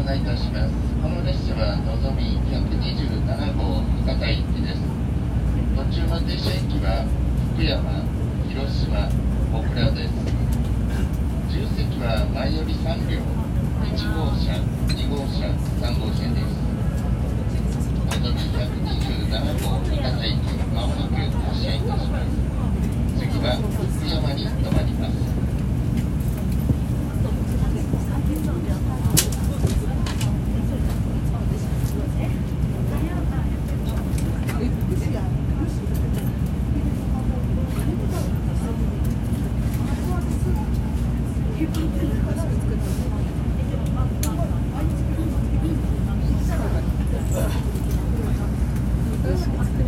案内いたします。この列車はのぞみ127号博多行きです。途中の停車駅は福山、広島、小倉です。重席は前より3両、1号車、2号車、3号車です。のぞみ127号博多行、まもなく発車いたします。次は福山に停まります。Thank you.